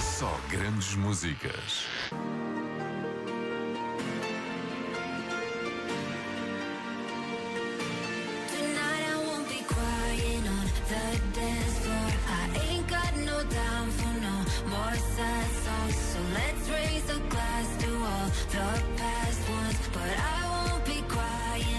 Só grandes músicas. So let's raise a glass to all the past ones, but I won't be quiet.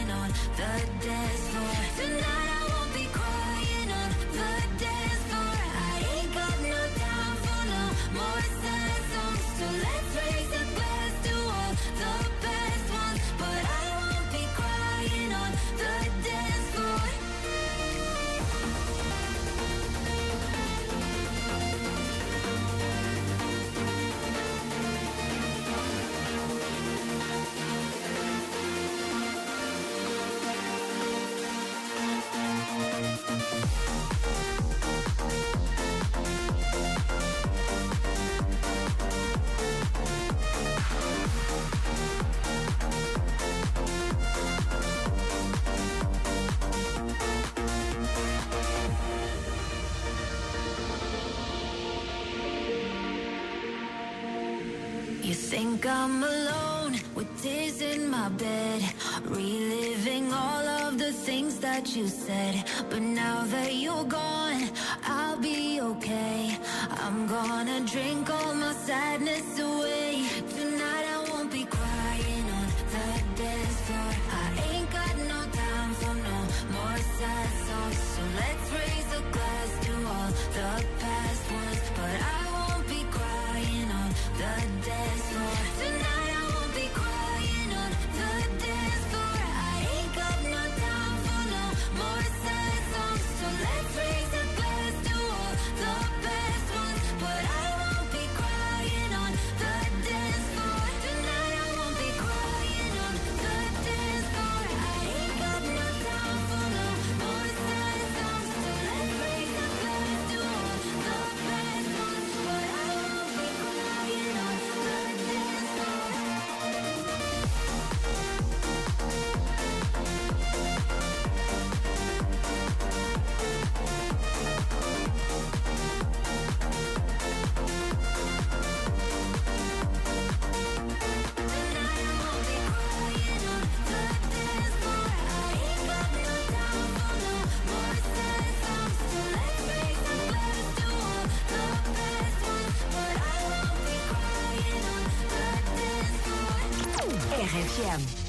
You think I'm alone with tears in my bed, reliving all of the things that you said. But now that you're gone, I'll be okay. I'm gonna drink all my sadness away. Jam.